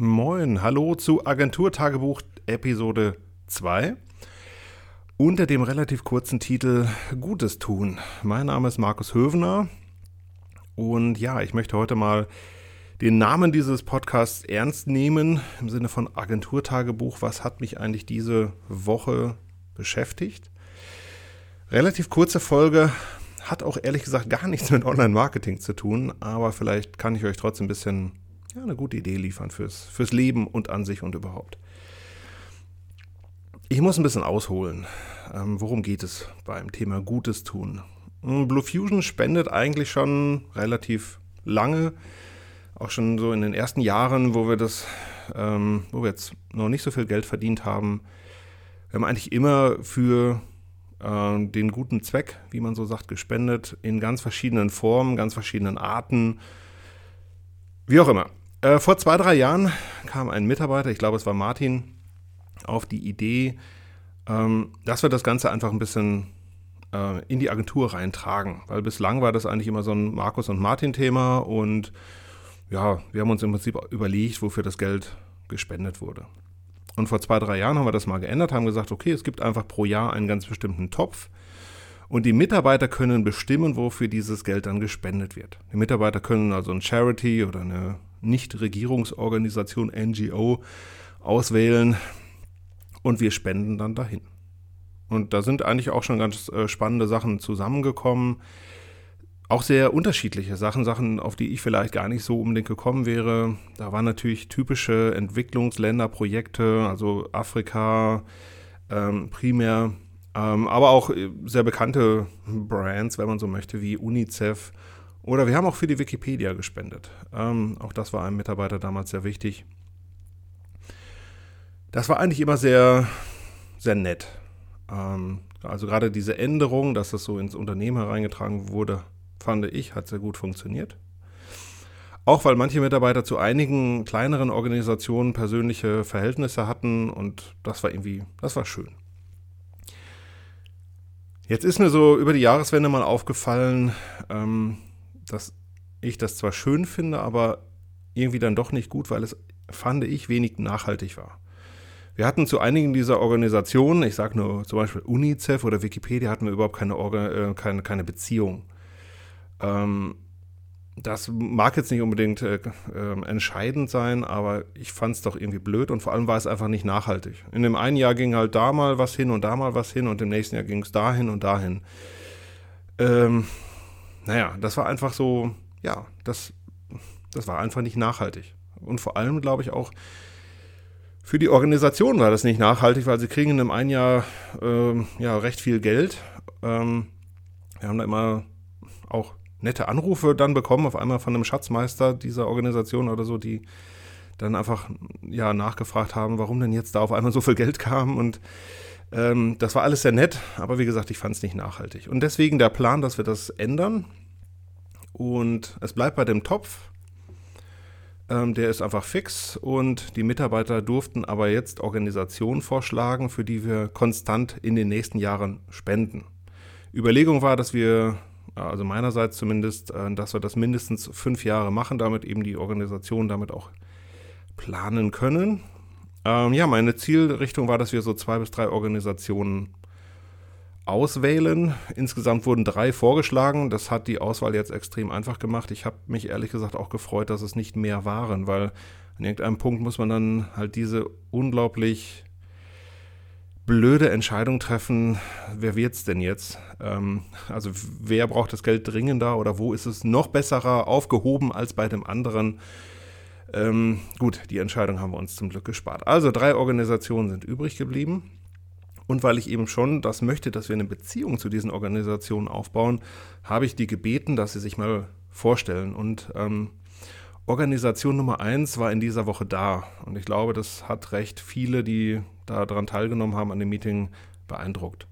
Moin, hallo zu Agenturtagebuch Episode 2 unter dem relativ kurzen Titel Gutes tun. Mein Name ist Markus Hövener und ja, ich möchte heute mal den Namen dieses Podcasts ernst nehmen im Sinne von Agenturtagebuch. Was hat mich eigentlich diese Woche beschäftigt? Relativ kurze Folge, hat auch ehrlich gesagt gar nichts mit Online-Marketing zu tun, aber vielleicht kann ich euch trotzdem ein bisschen ja, eine gute Idee liefern fürs, fürs Leben und an sich und überhaupt. Ich muss ein bisschen ausholen. Ähm, worum geht es beim Thema Gutes tun? Hm, Blue Fusion spendet eigentlich schon relativ lange, auch schon so in den ersten Jahren, wo wir das, ähm, wo wir jetzt noch nicht so viel Geld verdient haben. Wir haben eigentlich immer für äh, den guten Zweck, wie man so sagt, gespendet, in ganz verschiedenen Formen, ganz verschiedenen Arten, wie auch immer. Äh, vor zwei, drei Jahren kam ein Mitarbeiter, ich glaube es war Martin, auf die Idee, ähm, dass wir das Ganze einfach ein bisschen äh, in die Agentur reintragen. Weil bislang war das eigentlich immer so ein Markus- und Martin-Thema und ja, wir haben uns im Prinzip überlegt, wofür das Geld gespendet wurde. Und vor zwei, drei Jahren haben wir das mal geändert, haben gesagt, okay, es gibt einfach pro Jahr einen ganz bestimmten Topf. Und die Mitarbeiter können bestimmen, wofür dieses Geld dann gespendet wird. Die Mitarbeiter können also ein Charity oder eine Nichtregierungsorganisation, NGO, auswählen und wir spenden dann dahin. Und da sind eigentlich auch schon ganz äh, spannende Sachen zusammengekommen. Auch sehr unterschiedliche Sachen, Sachen, auf die ich vielleicht gar nicht so unbedingt gekommen wäre. Da waren natürlich typische Entwicklungsländerprojekte, also Afrika ähm, primär, ähm, aber auch äh, sehr bekannte Brands, wenn man so möchte, wie UNICEF oder wir haben auch für die Wikipedia gespendet. Ähm, auch das war einem Mitarbeiter damals sehr wichtig. Das war eigentlich immer sehr, sehr nett. Ähm, also gerade diese Änderung, dass das so ins Unternehmen hereingetragen wurde, fand ich, hat sehr gut funktioniert. Auch weil manche Mitarbeiter zu einigen kleineren Organisationen persönliche Verhältnisse hatten und das war irgendwie, das war schön. Jetzt ist mir so über die Jahreswende mal aufgefallen, ähm, dass ich das zwar schön finde, aber irgendwie dann doch nicht gut, weil es, fand ich, wenig nachhaltig war. Wir hatten zu einigen dieser Organisationen, ich sage nur zum Beispiel UNICEF oder Wikipedia, hatten wir überhaupt keine, Orga, äh, keine, keine Beziehung. Ähm, das mag jetzt nicht unbedingt äh, äh, entscheidend sein, aber ich fand es doch irgendwie blöd und vor allem war es einfach nicht nachhaltig. In dem einen Jahr ging halt da mal was hin und da mal was hin und im nächsten Jahr ging es dahin und dahin. Ähm, naja, das war einfach so, ja, das, das war einfach nicht nachhaltig. Und vor allem, glaube ich, auch für die Organisation war das nicht nachhaltig, weil sie kriegen in einem ein Jahr ähm, ja, recht viel Geld. Ähm, wir haben da immer auch nette Anrufe dann bekommen, auf einmal von einem Schatzmeister dieser Organisation oder so, die dann einfach ja nachgefragt haben, warum denn jetzt da auf einmal so viel Geld kam und ähm, das war alles sehr nett, aber wie gesagt, ich fand es nicht nachhaltig. Und deswegen der Plan, dass wir das ändern. Und es bleibt bei dem Topf. Ähm, der ist einfach fix und die Mitarbeiter durften aber jetzt Organisationen vorschlagen, für die wir konstant in den nächsten Jahren spenden. Überlegung war, dass wir, also meinerseits zumindest, äh, dass wir das mindestens fünf Jahre machen, damit eben die Organisation damit auch planen können. Ähm, ja, meine Zielrichtung war, dass wir so zwei bis drei Organisationen auswählen. Insgesamt wurden drei vorgeschlagen. Das hat die Auswahl jetzt extrem einfach gemacht. Ich habe mich ehrlich gesagt auch gefreut, dass es nicht mehr waren, weil an irgendeinem Punkt muss man dann halt diese unglaublich blöde Entscheidung treffen, wer wird es denn jetzt? Ähm, also wer braucht das Geld dringender oder wo ist es noch besserer aufgehoben als bei dem anderen? Ähm, gut, die Entscheidung haben wir uns zum Glück gespart. Also drei Organisationen sind übrig geblieben. Und weil ich eben schon das möchte, dass wir eine Beziehung zu diesen Organisationen aufbauen, habe ich die gebeten, dass sie sich mal vorstellen. Und ähm, Organisation Nummer eins war in dieser Woche da. Und ich glaube, das hat recht viele, die daran teilgenommen haben, an dem Meeting beeindruckt.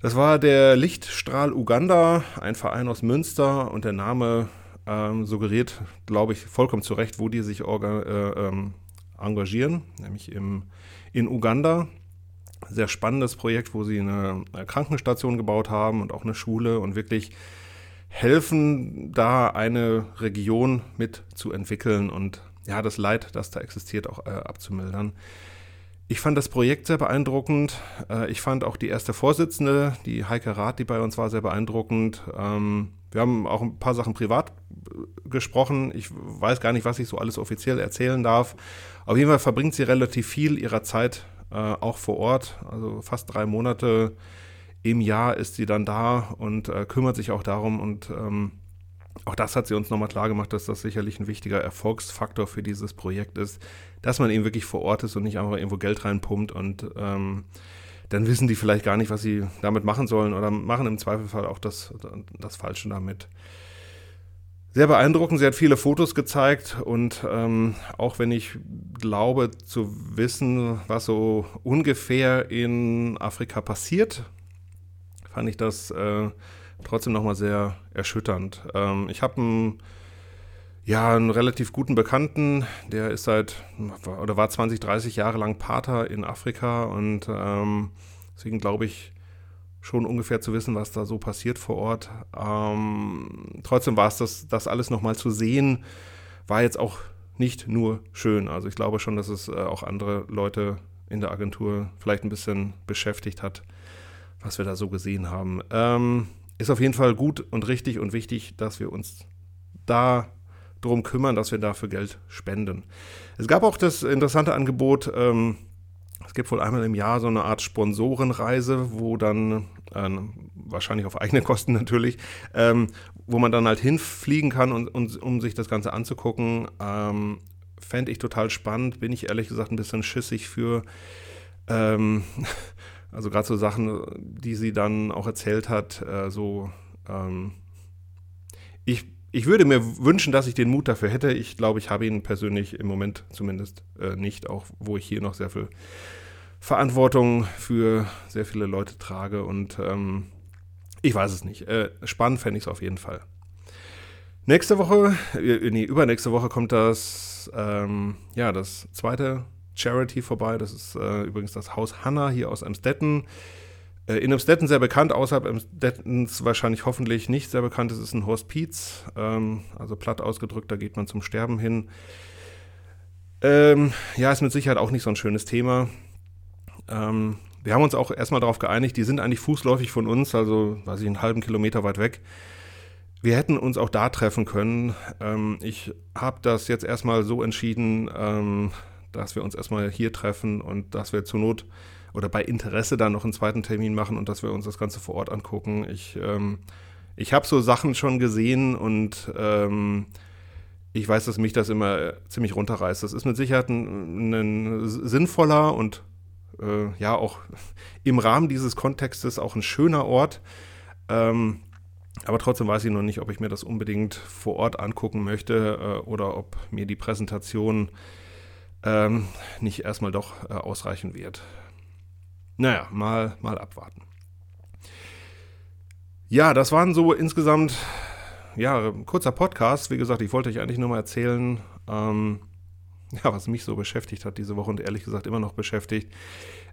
Das war der Lichtstrahl Uganda, ein Verein aus Münster und der Name ähm, suggeriert, glaube ich, vollkommen zu Recht, wo die sich äh, ähm, engagieren, nämlich im, in Uganda. Sehr spannendes Projekt, wo sie eine, Krankenstation gebaut haben und auch eine Schule und wirklich helfen, da eine Region mit zu entwickeln und ja, das Leid, das da existiert, auch äh, abzumildern. Ich fand das Projekt sehr beeindruckend. Äh, ich fand auch die erste Vorsitzende, die Heike Rath, die bei uns war, sehr beeindruckend. Ähm, wir haben auch ein paar Sachen privat äh, gesprochen. Ich weiß gar nicht, was ich so alles offiziell erzählen darf. Auf jeden Fall verbringt sie relativ viel ihrer Zeit äh, auch vor Ort. Also fast drei Monate im Jahr ist sie dann da und äh, kümmert sich auch darum. Und ähm, auch das hat sie uns nochmal klar gemacht, dass das sicherlich ein wichtiger Erfolgsfaktor für dieses Projekt ist, dass man eben wirklich vor Ort ist und nicht einfach irgendwo Geld reinpumpt und ähm, dann wissen die vielleicht gar nicht, was sie damit machen sollen oder machen im Zweifelfall auch das, das Falsche damit. Sehr beeindruckend, sie hat viele Fotos gezeigt und ähm, auch wenn ich glaube zu wissen, was so ungefähr in Afrika passiert, fand ich das äh, trotzdem nochmal sehr erschütternd. Ähm, ich habe einen, ja, einen relativ guten Bekannten, der ist seit, oder war 20, 30 Jahre lang Pater in Afrika und ähm, deswegen glaube ich schon ungefähr zu wissen, was da so passiert vor Ort. Ähm, trotzdem war es das, das alles nochmal zu sehen, war jetzt auch nicht nur schön. Also ich glaube schon, dass es äh, auch andere Leute in der Agentur vielleicht ein bisschen beschäftigt hat, was wir da so gesehen haben. Ähm, ist auf jeden Fall gut und richtig und wichtig, dass wir uns da drum kümmern, dass wir dafür Geld spenden. Es gab auch das interessante Angebot, ähm, es gibt wohl einmal im Jahr so eine Art Sponsorenreise, wo dann, äh, wahrscheinlich auf eigene Kosten natürlich, ähm, wo man dann halt hinfliegen kann, und, und, um sich das Ganze anzugucken. Ähm, Fände ich total spannend, bin ich ehrlich gesagt ein bisschen schissig für. Ähm, Also gerade so Sachen, die sie dann auch erzählt hat, äh, so ähm, ich, ich würde mir wünschen, dass ich den Mut dafür hätte. Ich glaube, ich habe ihn persönlich im Moment zumindest äh, nicht, auch wo ich hier noch sehr viel Verantwortung für sehr viele Leute trage und ähm, ich weiß es nicht. Äh, spannend fände ich es auf jeden Fall. Nächste Woche, äh, nee, übernächste Woche kommt das, ähm, ja, das zweite Charity vorbei. Das ist äh, übrigens das Haus Hanna hier aus Emstetten. Äh, in Emstetten sehr bekannt, außerhalb Emstettens wahrscheinlich hoffentlich nicht sehr bekannt. Es ist ein Hospiz, ähm, also platt ausgedrückt, da geht man zum Sterben hin. Ähm, ja, ist mit Sicherheit auch nicht so ein schönes Thema. Ähm, wir haben uns auch erstmal darauf geeinigt, die sind eigentlich fußläufig von uns, also weiß ich, einen halben Kilometer weit weg. Wir hätten uns auch da treffen können. Ähm, ich habe das jetzt erstmal so entschieden, ähm, dass wir uns erstmal hier treffen und dass wir zur Not oder bei Interesse dann noch einen zweiten Termin machen und dass wir uns das Ganze vor Ort angucken. Ich, ähm, ich habe so Sachen schon gesehen und ähm, ich weiß, dass mich das immer ziemlich runterreißt. Das ist mit Sicherheit ein, ein sinnvoller und äh, ja auch im Rahmen dieses Kontextes auch ein schöner Ort. Ähm, aber trotzdem weiß ich noch nicht, ob ich mir das unbedingt vor Ort angucken möchte äh, oder ob mir die Präsentation ähm, nicht erstmal doch äh, ausreichen wird. Naja, mal, mal abwarten. Ja, das waren so insgesamt, ja, kurzer Podcast. Wie gesagt, ich wollte euch eigentlich nur mal erzählen, ähm, ja, was mich so beschäftigt hat diese Woche und ehrlich gesagt immer noch beschäftigt.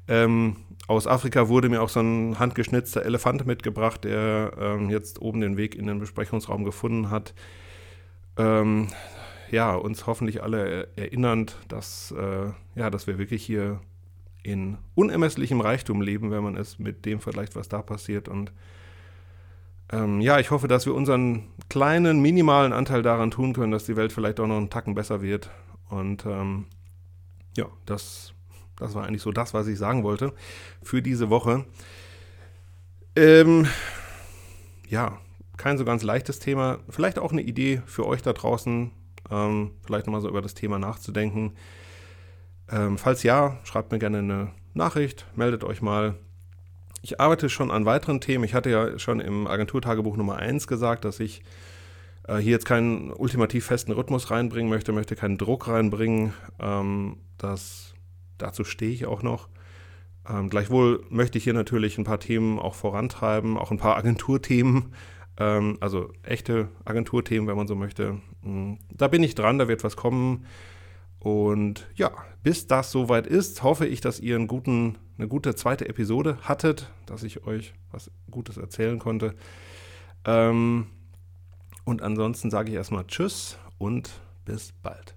Ähm, aus Afrika wurde mir auch so ein handgeschnitzter Elefant mitgebracht, der ähm, jetzt oben den Weg in den Besprechungsraum gefunden hat. Ähm, ja, uns hoffentlich alle erinnernd, dass, äh, ja, dass wir wirklich hier in unermesslichem Reichtum leben, wenn man es mit dem vergleicht, was da passiert. Und ähm, ja, ich hoffe, dass wir unseren kleinen, minimalen Anteil daran tun können, dass die Welt vielleicht auch noch einen Tacken besser wird. Und ähm, ja, das, das war eigentlich so das, was ich sagen wollte für diese Woche. Ähm, ja, kein so ganz leichtes Thema. Vielleicht auch eine Idee für euch da draußen, ähm, vielleicht nochmal so über das Thema nachzudenken. Ähm, falls ja, schreibt mir gerne eine Nachricht, meldet euch mal. Ich arbeite schon an weiteren Themen. Ich hatte ja schon im Agenturtagebuch Nummer 1 gesagt, dass ich äh, hier jetzt keinen ultimativ festen Rhythmus reinbringen möchte, möchte keinen Druck reinbringen. Ähm, das, dazu stehe ich auch noch. Ähm, gleichwohl möchte ich hier natürlich ein paar Themen auch vorantreiben, auch ein paar Agenturthemen, ähm, also echte Agenturthemen, wenn man so möchte. Mm, da bin ich dran, da wird was kommen. Und ja, bis das soweit ist, hoffe ich, dass ihr einen guten, eine gute zweite Episode hattet, dass ich euch was Gutes erzählen konnte. Ähm, und ansonsten sage ich erstmal Tschüss und bis bald.